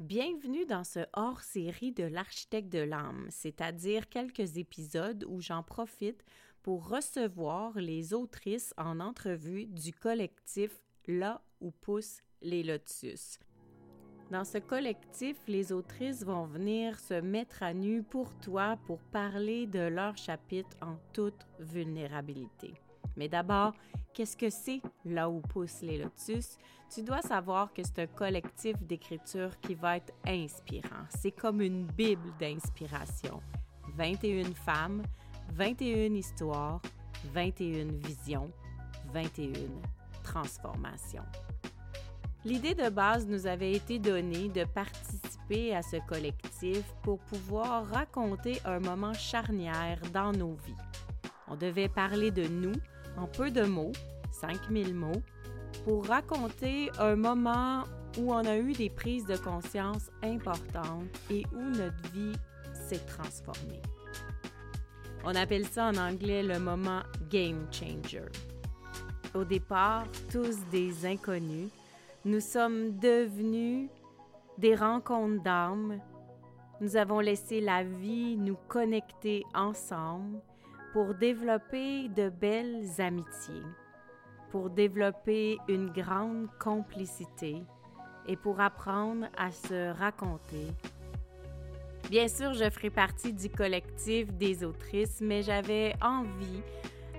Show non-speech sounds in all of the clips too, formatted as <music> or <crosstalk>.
Bienvenue dans ce hors-série de l'architecte de l'âme, c'est-à-dire quelques épisodes où j'en profite pour recevoir les autrices en entrevue du collectif Là où poussent les lotus. Dans ce collectif, les autrices vont venir se mettre à nu pour toi pour parler de leur chapitre en toute vulnérabilité. Mais d'abord, qu'est-ce que c'est là où poussent les lotus? Tu dois savoir que c'est un collectif d'écriture qui va être inspirant. C'est comme une bible d'inspiration. 21 femmes, 21 histoires, 21 visions, 21 transformations. L'idée de base nous avait été donnée de participer à ce collectif pour pouvoir raconter un moment charnière dans nos vies. On devait parler de nous en peu de mots, 5000 mots, pour raconter un moment où on a eu des prises de conscience importantes et où notre vie s'est transformée. On appelle ça en anglais le moment game changer. Au départ, tous des inconnus, nous sommes devenus des rencontres d'âmes. Nous avons laissé la vie nous connecter ensemble pour développer de belles amitiés, pour développer une grande complicité et pour apprendre à se raconter. Bien sûr, je ferai partie du collectif des autrices, mais j'avais envie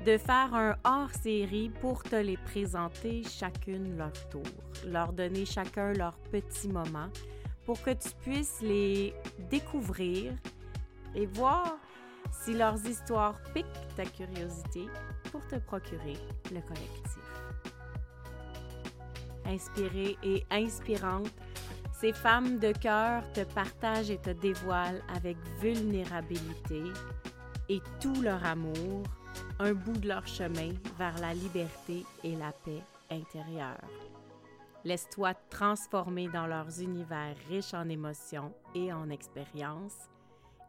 de faire un hors-série pour te les présenter chacune leur tour, leur donner chacun leur petit moment pour que tu puisses les découvrir et voir si leurs histoires piquent ta curiosité pour te procurer le collectif. Inspirée et inspirante, ces femmes de cœur te partagent et te dévoilent avec vulnérabilité et tout leur amour un bout de leur chemin vers la liberté et la paix intérieure. Laisse-toi transformer dans leurs univers riches en émotions et en expériences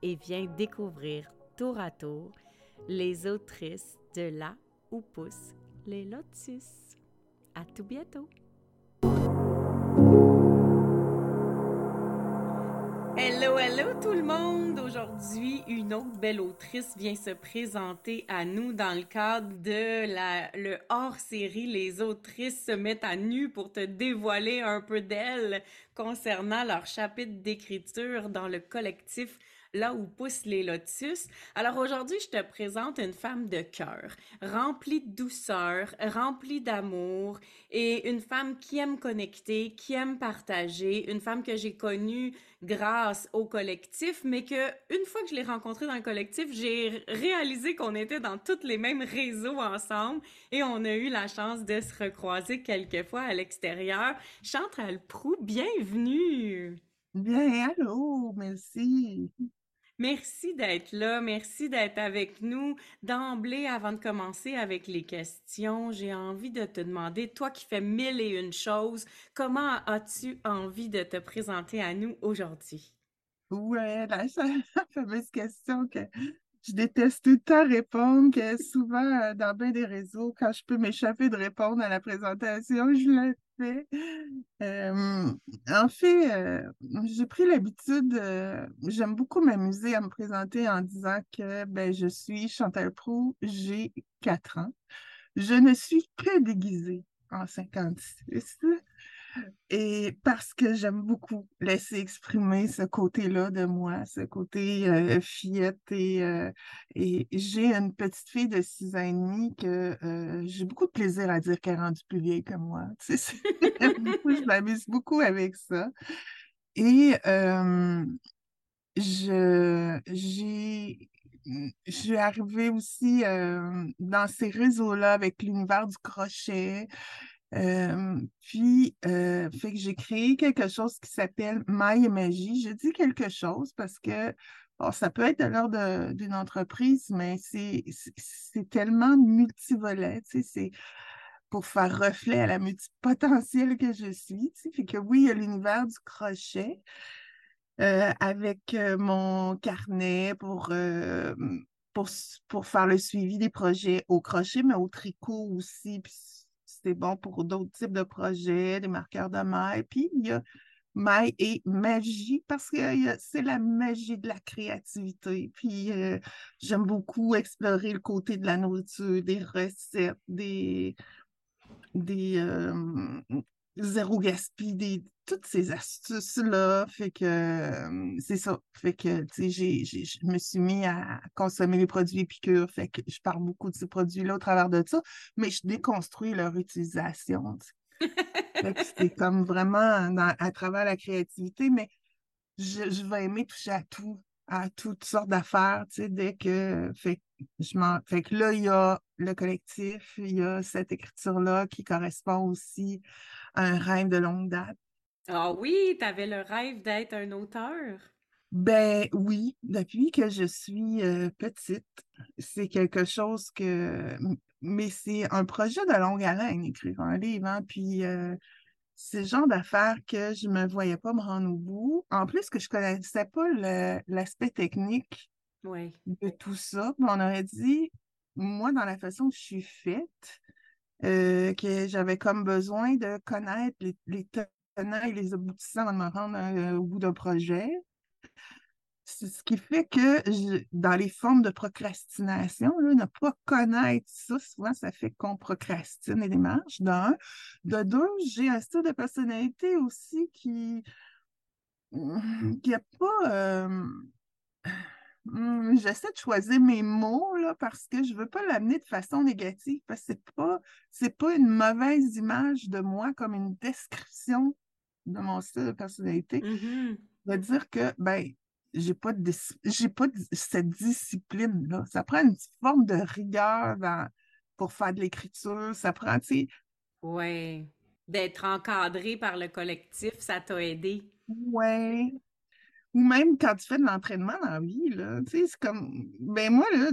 et viens découvrir tour à tour les autrices de là où poussent les lotus. À tout bientôt! Hello, hello tout le monde! Aujourd'hui, une autre belle autrice vient se présenter à nous dans le cadre de la, hors-série Les autrices se mettent à nu pour te dévoiler un peu d'elles concernant leur chapitre d'écriture dans le collectif là où poussent les lotus. Alors aujourd'hui, je te présente une femme de cœur, remplie de douceur, remplie d'amour et une femme qui aime connecter, qui aime partager, une femme que j'ai connue grâce au collectif, mais que une fois que je l'ai rencontrée dans le collectif, j'ai réalisé qu'on était dans tous les mêmes réseaux ensemble et on a eu la chance de se recroiser quelques fois à l'extérieur. Chantal Prou, bienvenue! Bien, allô, merci. Merci d'être là, merci d'être avec nous. D'emblée, avant de commencer avec les questions, j'ai envie de te demander, toi qui fais mille et une choses, comment as-tu envie de te présenter à nous aujourd'hui? Ouais, la, la <laughs> fameuse question que je déteste tout le temps répondre, que souvent euh, dans bien des réseaux, quand je peux m'échapper de répondre à la présentation, je le euh, en fait, euh, j'ai pris l'habitude, j'aime beaucoup m'amuser à me présenter en disant que ben, je suis Chantal Proux, j'ai 4 ans. Je ne suis que déguisée en 56. Et parce que j'aime beaucoup laisser exprimer ce côté-là de moi, ce côté euh, fillette. Et, euh, et j'ai une petite fille de 6 ans et demi que euh, j'ai beaucoup de plaisir à dire qu'elle est rendue plus vieille que moi. <laughs> je m'amuse beaucoup avec ça. Et je, j'ai je suis arrivée aussi dans ces réseaux-là avec l'univers du crochet, puis, fait que j'ai créé quelque chose qui s'appelle Maille et Magie. Je dis quelque chose parce que ça peut être de l'ordre d'une entreprise, mais c'est tellement multivolet, tu sais, c'est pour faire reflet à la multipotentielle que je suis. Fait que oui, il y a l'univers du crochet avec mon carnet pour, pour, pour faire le suivi des projets au crochet, mais au tricot aussi, c'est bon pour d'autres types de projets, des marqueurs de maille. Puis il y a maille et magie parce que c'est la magie de la créativité. Puis euh, j'aime beaucoup explorer le côté de la nourriture, des recettes, des, des euh, zéro gaspille, des, toutes ces astuces-là. Fait que euh, c'est ça. Fait que, tu sais, je me suis mis à consommer les produits Épicure. Fait que je parle beaucoup de ces produits-là au travers de ça, mais je déconstruis leur utilisation. c'est <laughs> comme vraiment à travers la créativité, mais je, je, vais aimer toucher à tout, à toutes sortes d'affaires, tu sais, dès que. Fait, je fait que là, il y a le collectif, il y a cette écriture-là qui correspond aussi à un rêve de longue date. Ah oui, tu avais le rêve d'être un auteur? Ben oui, depuis que je suis euh, petite, c'est quelque chose que mais c'est un projet de longue haleine, écrire un livre. Hein, puis euh, c'est le genre d'affaires que je ne me voyais pas me rendre au bout. En plus que je ne connaissais pas l'aspect technique de tout ça. On aurait dit, moi, dans la façon que je suis faite, euh, que j'avais comme besoin de connaître les, les tenants et les aboutissants avant de me rendre euh, au bout d'un projet. C'est ce qui fait que dans les formes de procrastination, ne pas connaître ça, souvent, ça fait qu'on procrastine les démarches, d'un. De deux, j'ai un style de personnalité aussi qui qui n'a pas. Euh, hmm, j'essaie de choisir mes mots là, parce que je ne veux pas l'amener de façon négative, parce que ce n'est pas, pas une mauvaise image de moi comme une description de mon style de personnalité. Mm-hmm. De dire que, ben, j'ai pas de j'ai pas cette discipline là ça prend une forme de rigueur pour faire de l'écriture. Ça prend tu sais ouais. D'être encadré par le collectif ça t'a aidé. Ouais. Ou même quand tu fais de l'entraînement dans la vie là tu sais c'est comme ben moi là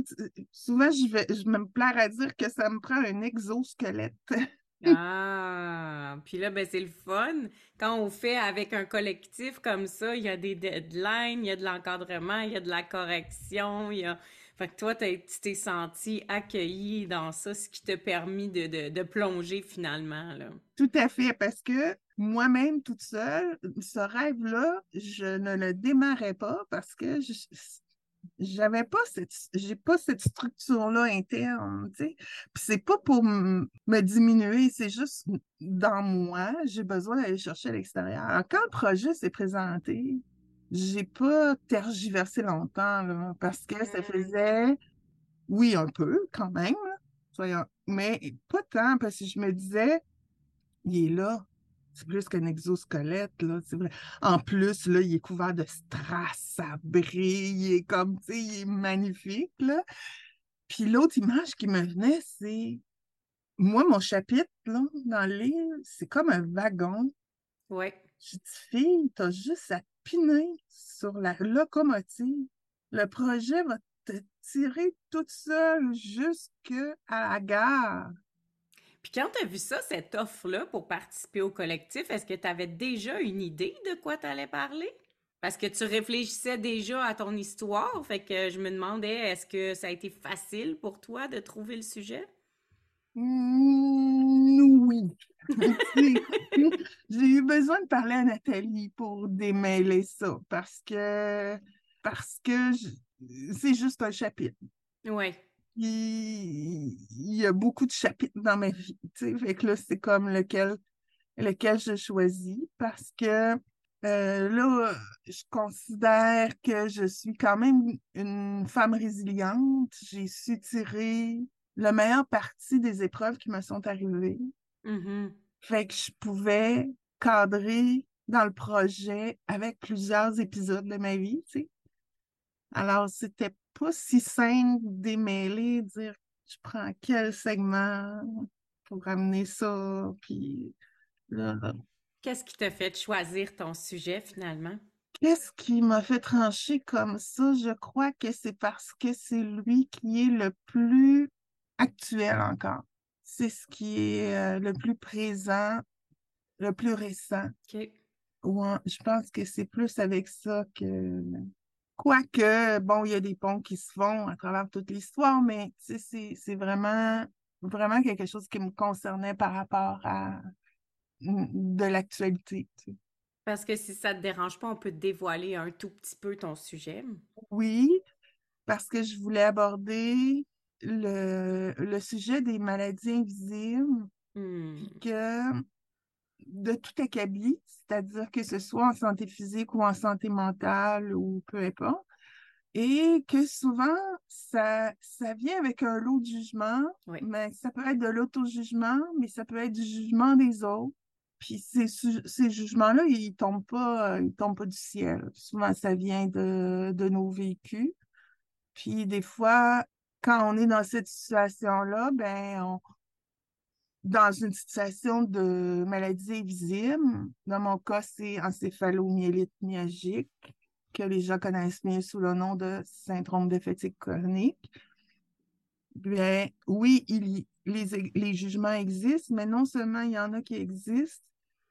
souvent je vais je me plaire à dire que ça me prend un exosquelette <laughs> Ah, puis là, ben, c'est le fun. Quand on fait avec un collectif comme ça, il y a des deadlines, il y a de l'encadrement, il y a de la correction, il y a... Fait que toi, tu t'es senti accueilli dans ça, ce qui t'a permis de, plonger finalement. Tout à fait, parce que moi-même, toute seule, ce rêve-là, je ne le démarrais pas parce que je, j'avais pas cette j'ai pas cette structure là interne tu sais. Puis c'est pas pour me diminuer c'est juste dans moi j'ai besoin d'aller chercher à l'extérieur. Quand le projet s'est présenté j'ai pas tergiversé longtemps parce que ça mmh. faisait oui un peu quand même soyons mais pas tant parce que je me disais il est là c'est plus qu'un exosquelette, là, c'est vrai. En plus, là, il est couvert de strass, ça brille, il est comme, tu sais, il est magnifique, là. Puis l'autre image qui me venait, c'est moi, mon chapitre, là, dans le livre, c'est comme un wagon. Ouais. Je dis, fille, t'as juste à piner sur la locomotive. Le projet va te tirer toute seule jusqu'à la gare. Puis quand tu as vu ça, cette offre-là pour participer au collectif, est-ce que tu avais déjà une idée de quoi tu allais parler? Parce que tu réfléchissais déjà à ton histoire, fait que je me demandais, est-ce que ça a été facile pour toi de trouver le sujet? Mmh, oui. <laughs> J'ai eu besoin de parler à Nathalie pour démêler ça parce que parce que c'est juste un chapitre. Oui il, y a beaucoup de chapitres dans ma vie. Fait que là, c'est comme lequel, lequel je choisis parce que euh, là, je considère que je suis quand même une femme résiliente. J'ai su tirer le meilleur parti des épreuves qui me sont arrivées. Mm-hmm. Fait que je pouvais cadrer dans le projet avec plusieurs épisodes de ma vie, tu sais. Alors, c'était pas si simple démêler, dire je prends quel segment pour ramener ça, puis Qu'est-ce qui t'a fait choisir ton sujet finalement? Qu'est-ce qui m'a fait trancher comme ça? Je crois que c'est parce que c'est lui qui est le plus actuel encore. C'est ce qui est euh, le plus présent, le plus récent. Je pense que c'est plus avec ça que Quoique, bon, il y a des ponts qui se font à travers toute l'histoire, mais c'est vraiment, vraiment quelque chose qui me concernait par rapport à de l'actualité. Parce que si ça te dérange pas, on peut dévoiler un tout petit peu ton sujet. Oui, parce que je voulais aborder le, le sujet des maladies invisibles, Hmm. que de tout acabit, c'est-à-dire que ce soit en santé physique ou en santé mentale ou peu importe, et que souvent, ça, ça vient avec un lot de jugement, Oui. mais ça peut être de l'auto-jugement, mais ça peut être du jugement des autres. Puis ces, ces jugements-là, ils tombent pas, euh, ils tombent pas du ciel. Souvent, ça vient de, de nos vécus. Puis des fois, quand on est dans cette situation-là, ben, on, dans une situation de maladie invisible, dans mon cas, c'est encéphalomyélite myalgique, que les gens connaissent mieux sous le nom de syndrome de fatigue chronique. Bien, oui, les, jugements existent, mais non seulement il y en a qui existent,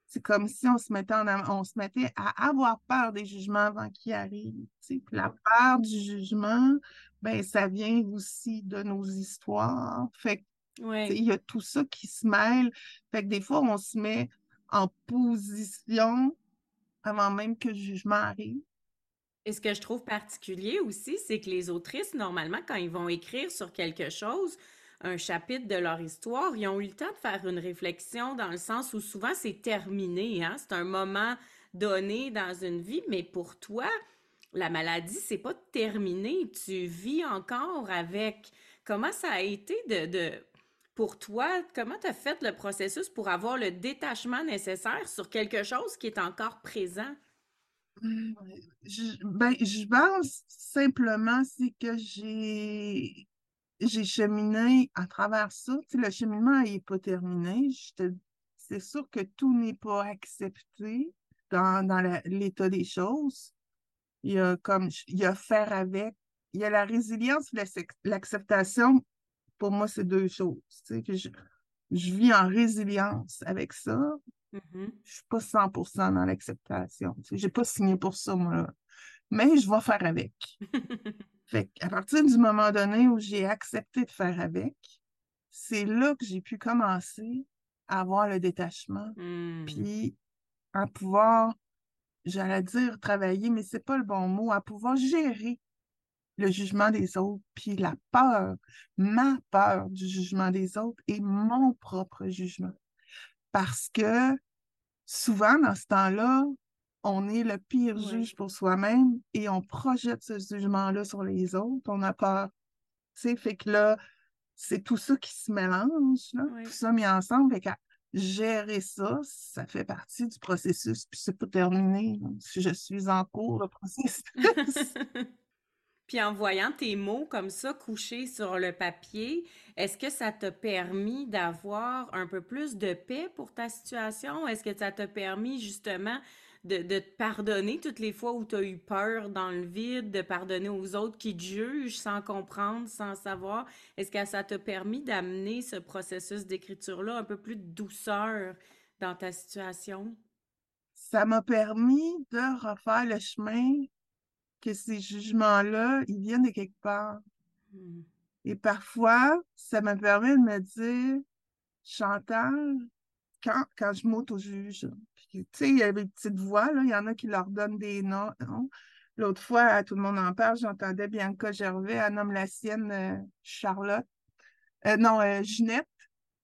c'est comme si on se mettait, à avoir peur des jugements avant qu'ils arrivent. la peur du jugement, ben, ça vient aussi de nos histoires. Fait il y a tout ça qui se mêle. Fait que des fois, on se met en position avant même que le jugement arrive. Et ce que je trouve particulier aussi, c'est que les autrices, normalement, quand ils vont écrire sur quelque chose, un chapitre de leur histoire, ils ont eu le temps de faire une réflexion dans le sens où souvent c'est terminé, hein? C'est un moment donné dans une vie, mais pour toi, la maladie, c'est pas terminé. Tu vis encore avec. Comment ça a été de, de... pour toi, comment tu as fait le processus pour avoir le détachement nécessaire sur quelque chose qui est encore présent? Je, ben, je pense simplement, c'est que j'ai cheminé à travers ça. Tu sais, le cheminement n'est pas terminé. C'est sûr que tout n'est pas accepté dans, dans l'état des choses. Il y a comme il a faire avec. Il y a la résilience l'acceptation. Pour moi, c'est deux choses. Tu sais, que je, je vis en résilience avec ça. Mhm. Je suis pas 100% dans l'acceptation. Tu sais, j'ai pas signé pour ça, moi. là. Mais je vais faire avec. <laughs> Fait qu'à partir du moment donné où j'ai accepté de faire avec, c'est là que j'ai pu commencer à avoir le détachement, Hmm. puis à pouvoir, j'allais dire travailler, mais c'est pas le bon mot, à pouvoir gérer le jugement des autres, puis la peur, ma peur du jugement des autres et mon propre jugement. Parce que souvent, dans ce temps-là, on est le pire juge pour soi-même et on projette ce jugement-là sur les autres. On a peur. Tu sais, fait que là, c'est tout ça qui se mélange, là, tout ça mis ensemble. Fait qu'à gérer ça, ça fait partie du processus, puis c'est pas terminé. je suis en cours, le processus. <laughs> Puis en voyant tes mots comme ça couchés sur le papier, est-ce que ça t'a permis d'avoir un peu plus de paix pour ta situation? Est-ce que ça t'a permis justement de, de te pardonner toutes les fois où tu as eu peur dans le vide, de pardonner aux autres qui te jugent sans comprendre, sans savoir? Est-ce que ça t'a permis d'amener ce processus d'écriture-là un peu plus de douceur dans ta situation? ça m'a permis de refaire le chemin que ces jugements-là, ils viennent de quelque part. Hmm. Et parfois, ça me permet de me dire, Chantal, quand, quand je m'auto-juge, puis, tu sais, il y a des petites voix, là, il y en a qui leur donnent des noms. L'autre fois, tout le monde en parle, j'entendais Bianca Gervais, elle nomme la sienne euh, Charlotte. Euh, non, euh, Ginette.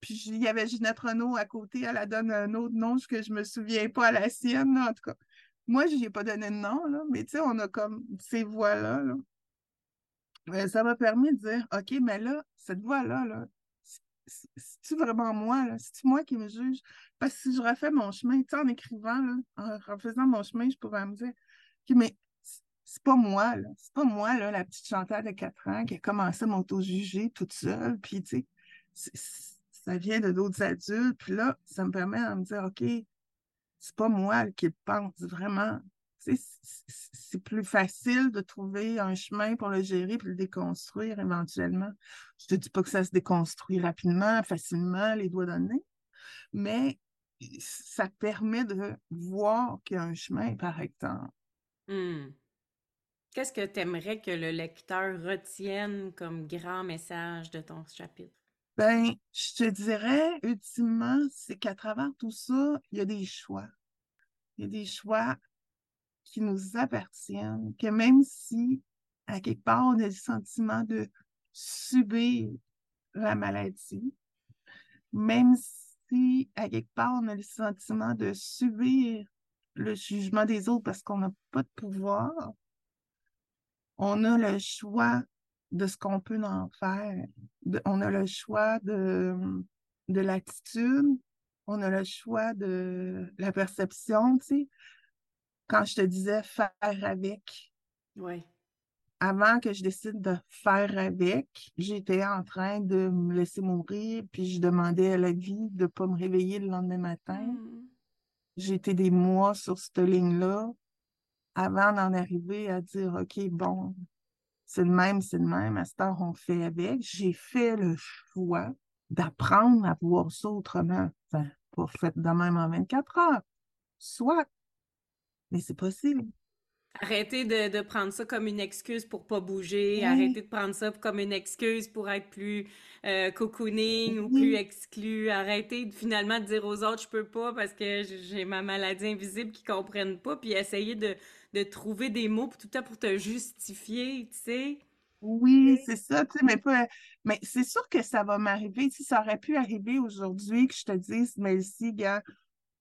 Puis il y avait Ginette Renault à côté, elle a donné un autre nom que je me souviens pas à la sienne, là, en tout cas. Moi, je n'y ai pas donné de nom, là, mais tu sais, on a comme ces voix-là. là. Euh, ça m'a permis de dire, OK, mais là, cette voix-là, là, c'est- c'est-tu vraiment moi? C'est-tu moi qui me juge? Parce que si je refais mon chemin, tu sais, en écrivant, là, en refaisant mon chemin, je pourrais me dire, OK, mais c'est- pas moi, là. C'est pas moi, là, la petite Chantal de 4 ans qui a commencé à m'auto-juger toute seule. Puis, tu sais, ça vient de d'autres adultes. Puis là, ça me permet de me dire, OK, c'est pas moi qui pense vraiment. C'est plus facile de trouver un chemin pour le gérer puis le déconstruire éventuellement. Je te dis pas que ça se déconstruit rapidement, facilement, les doigts nez, mais ça permet de voir qu'il y a un chemin, par exemple. Hmm. Qu'est-ce que tu aimerais que le lecteur retienne comme grand message de ton chapitre? Ben, je te dirais, ultimement, c'est qu'à travers tout ça, il y a des choix. Il y a des choix qui nous appartiennent, que même si, à quelque part, on a le sentiment de subir la maladie, même si, à quelque part, on a le sentiment de subir le jugement des autres parce qu'on n'a pas de pouvoir, on a le choix de ce qu'on peut en faire. on a le choix de, de l'attitude, on a le choix de la perception, tu sais. Quand je te disais faire avec. Oui. Avant que je décide de faire avec, j'étais en train de me laisser mourir, puis je demandais à la vie de ne pas me réveiller le lendemain matin. Hmm. Été des mois sur cette ligne-là avant d'en arriver à dire OK, bon, c'est le même, c'est le même, à cette heure, on fait avec. J'ai fait le choix d'apprendre à voir ça autrement. Enfin, pas fait de même en 24 heures. Soit. Mais c'est possible. Arrêtez de, prendre ça comme une excuse pour pas bouger. Arrêtez de prendre ça comme une excuse pour être plus euh, cocooning ou plus exclu. Arrêtez de, finalement de dire aux autres je peux pas parce que j'ai ma maladie invisible qui comprennent pas. Puis essayez de, de trouver des mots pour tout le temps pour te justifier, tu sais. Oui, c'est ça, tu sais, mais pas. Mais c'est sûr que ça va m'arriver. Si ça aurait pu arriver aujourd'hui que je te dise, mais si, gars,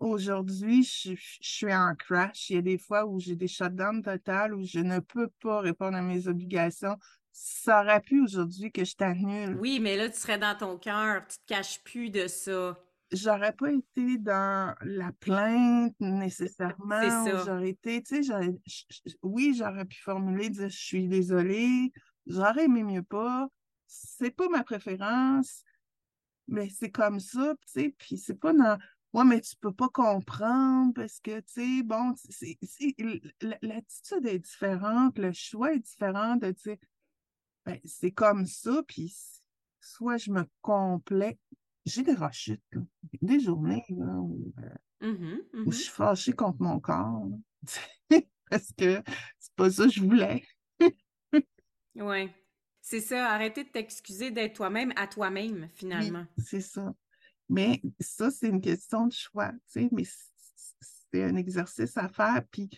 aujourd'hui, je, suis en crash. Il y a des fois où j'ai des shutdowns total, où je ne peux pas répondre à mes obligations. Ça aurait pu aujourd'hui que je t'annule. Oui, mais là, tu serais dans ton cœur. Tu te caches plus de ça j'aurais pas été dans la plainte nécessairement. C'est ça. J'aurais été, tu sais, oui, j'aurais pu formuler, dire je suis désolée, j'aurais aimé mieux pas, c'est pas ma préférence, mais c'est comme ça, tu sais, puis c'est pas dans. Ouais, mais tu peux pas comprendre parce que, tu sais, bon, l'attitude est différente, le choix est différent de, tu sais, ben, c'est comme ça, puis soit je me complète, j'ai des rechutes, des journées où, euh, mmh mmh où, je suis fâchée contre mon corps. <laughs> parce que c'est pas ça que je voulais. oui. C'est ça, arrêter de t'excuser d'être toi-même à toi-même, finalement. c'est ça. Mais ça, c'est une question de choix, tu sais, mais c'est un exercice à faire. Puis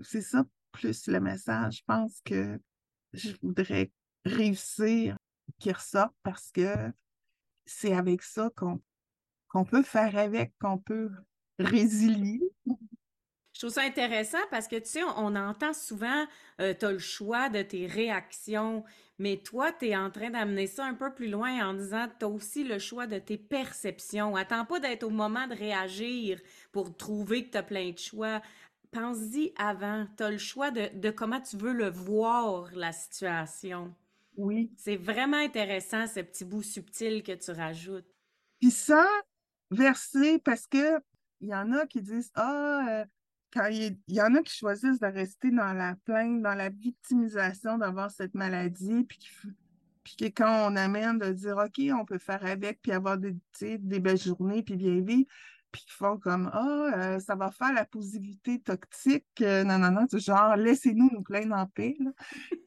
c'est ça, plus le message. Je pense que je voudrais réussir qu'il ressorte parce que c'est avec ça qu'on peut faire avec, qu'on peut résilier. Je trouve ça intéressant parce que, tu sais, on, entend souvent, euh, tu as le choix de tes réactions, mais toi, tu es en train d'amener ça un peu plus loin en disant, tu as aussi le choix de tes perceptions. Attends pas d'être au moment de réagir pour trouver que tu as plein de choix. Pense-y avant. Tu as le choix de, de comment tu veux le voir, la situation. Oui. C'est vraiment intéressant, ce petit bout subtil que tu rajoutes. Puis ça, verser, parce que il y en a qui disent Ah, euh, quand il, y en a qui choisissent de rester dans la plainte, dans la victimisation d'avoir cette maladie, puis, puis que quand on amène de dire OK, on peut faire avec, puis avoir des, belles journées, puis bien vivre, puis ils font comme Ah, euh, ça va faire la positivité toxique. Euh, non, non, non, genre, laissez-nous nous plaindre en paix.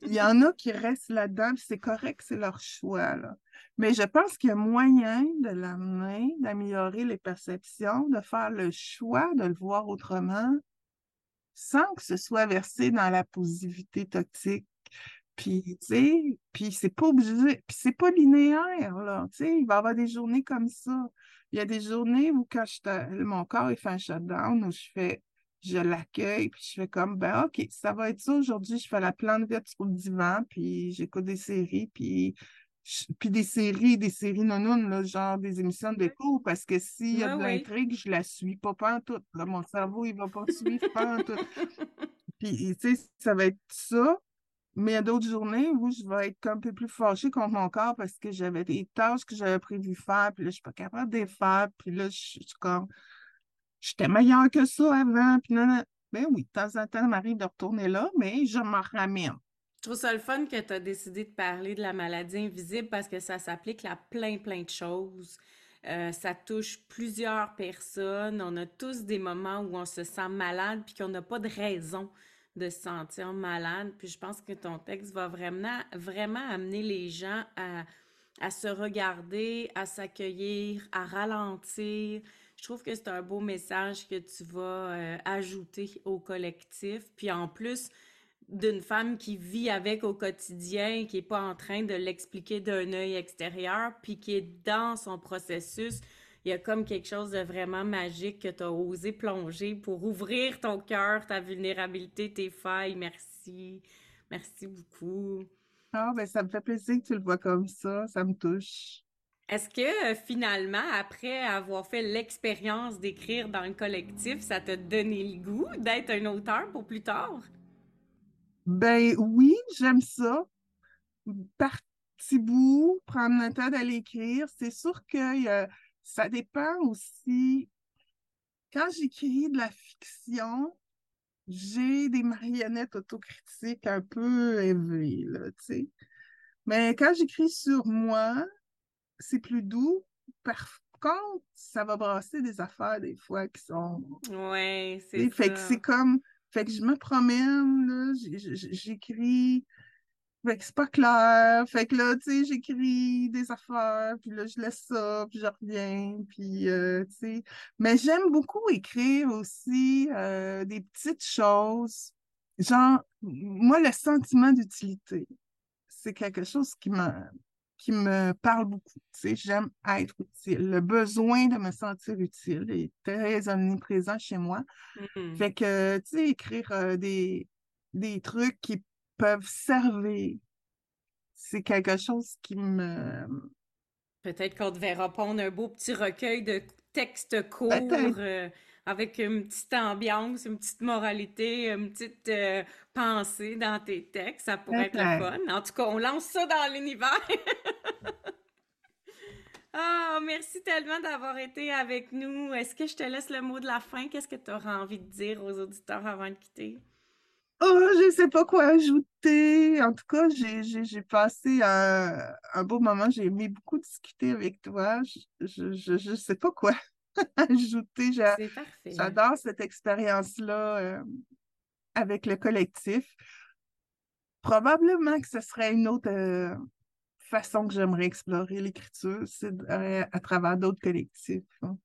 Il y en a qui restent là-dedans, c'est correct, c'est leur choix. Mais je pense qu'il y a moyen de l'amener, d'améliorer les perceptions, de faire le choix de le voir autrement, sans que ce soit versé dans la positivité toxique. Puis, tu sais, puis c'est pas obligé, puis c'est pas linéaire, là, tu sais, il va y avoir des journées comme ça. Il y a des journées où quand je mon corps il fait un shutdown, où je fais, je l'accueille, puis je fais comme, ben OK, ça va être ça aujourd'hui, je fais la plante verte sur le divan, puis j'écoute des séries, puis, puis des séries, des séries non genre des émissions de cours, parce que s'il y a de l'intrigue, je la suis pas, tout. Là, mon cerveau, il va pas suivre tout. <laughs> Puis, tu sais, ça va être ça. Mais il y a d'autres journées où je vais être un peu plus fâchée contre mon corps parce que j'avais des tâches que j'avais prévu faire, puis là, je suis pas capable de les faire, puis là, je suis comme, j'étais meilleure que ça avant, puis là, ben oui, de temps en temps, ça m'arrive de retourner là, mais je m'en ramène. Je trouve ça le fun que tu as décidé de parler de la maladie invisible parce que ça s'applique à plein, plein de choses. Euh, ça touche plusieurs personnes. On a tous des moments où on se sent malade puis qu'on n'a pas de raison de se sentir malade. Puis je pense que ton texte va vraiment, vraiment amener les gens à, à se regarder, à s'accueillir, à ralentir. je trouve que c'est un beau message que tu vas euh, ajouter au collectif. Puis en plus, d'une femme qui vit avec au quotidien, qui est pas en train de l'expliquer d'un œil extérieur, puis qui est dans son processus. Il y a comme quelque chose de vraiment magique que tu as osé plonger pour ouvrir ton cœur, ta vulnérabilité, tes failles. Merci. Merci beaucoup. Ah, ben ça me fait plaisir que tu le vois comme ça. Ça me touche. Est-ce que euh, finalement, après avoir fait l'expérience d'écrire dans le collectif, ça t'a donné le goût d'être un auteur pour plus tard? Ben oui, j'aime ça. Par petit bout, prendre le temps d'aller écrire. C'est sûr que ça dépend aussi. Quand j'écris de la fiction, j'ai des marionnettes autocritiques un peu élevées, là, tu sais. Mais quand j'écris sur moi, c'est plus doux. Par contre, ça va brasser des affaires des fois qui sont. Ouais, c'est Fait que c'est comme. Fait que je me promène, j'écris. Fait que c'est pas clair. Fait que là, tu sais, j'écris des affaires, puis là, je laisse ça, puis je reviens, puis, euh, tu sais. Mais j'aime beaucoup écrire aussi euh, des petites choses. Genre, moi, le sentiment d'utilité, c'est quelque chose qui m'a qui me parle beaucoup. Tu sais, j'aime être utile. Le besoin de me sentir utile est très omniprésent chez moi. Mm-hmm. Fait que, tu sais, écrire euh, des, des trucs qui peuvent servir, c'est quelque chose qui me... Peut-être qu'on devait répondre un beau petit recueil de textes courts avec une petite ambiance, une petite moralité, une petite euh, pensée dans tes textes. Ça pourrait être le fun. En tout cas, on lance ça dans l'univers. <laughs> Ah, merci tellement d'avoir été avec nous. Est-ce que je te laisse le mot de la fin? Qu'est-ce que tu auras envie de dire aux auditeurs avant de quitter? Oh, je ne sais pas quoi ajouter. En tout cas, j'ai passé un, un, beau moment. J'ai aimé beaucoup discuter avec toi. Je ne sais pas quoi <laughs> ajouter. J'adore cette expérience-là euh, avec le collectif. Probablement que ce serait une autre euh, façon que j'aimerais explorer l'écriture, c'est euh, à travers d'autres collectifs. Hein.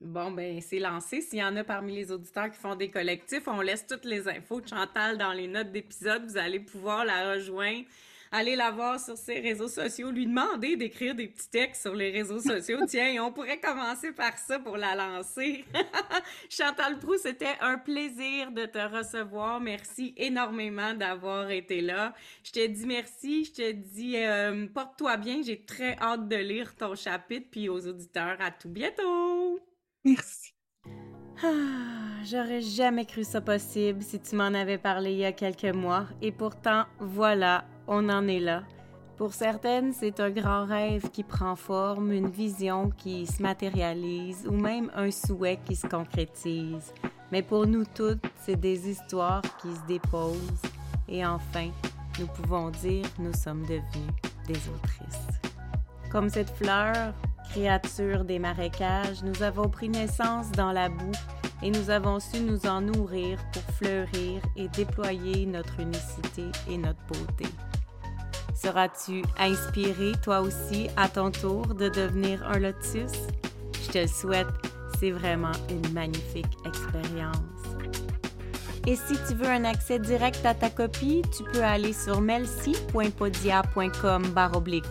Bon, ben c'est lancé. S'il y en a parmi les auditeurs qui font des collectifs, on laisse toutes les infos de Chantal dans les notes d'épisode. Vous allez pouvoir la rejoindre Allez la voir sur ses réseaux sociaux, lui demander d'écrire des petits textes sur les réseaux sociaux. <laughs> Tiens, on pourrait commencer par ça pour la lancer. <laughs> Chantal Prou, c'était un plaisir de te recevoir. Merci énormément d'avoir été là. Je te dis merci, je te dis euh, porte-toi bien. J'ai très hâte de lire ton chapitre, puis aux auditeurs, à tout bientôt. Merci. Ah, j'aurais jamais cru ça possible si tu m'en avais parlé il y a quelques mois. Et pourtant, voilà, on en est là. Pour certaines, c'est un grand rêve qui prend forme, une vision qui se matérialise ou même un souhait qui se concrétise. Mais pour nous toutes, c'est des histoires qui se déposent. Et enfin, nous pouvons dire nous sommes devenus des autrices. Comme cette fleur, créature des marécages, nous avons pris naissance dans la boue et nous avons su nous en nourrir pour fleurir et déployer notre unicité et notre beauté. Seras-tu inspiré toi aussi à ton tour de devenir un lotus? Je te le souhaite, c'est vraiment une magnifique expérience. Et si tu veux un accès direct à ta copie, tu peux aller sur melcy.podia.com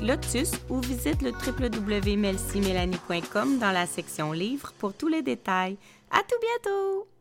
lotus ou visite le www.melcymélanie.com dans la section livres pour tous les détails. À tout bientôt!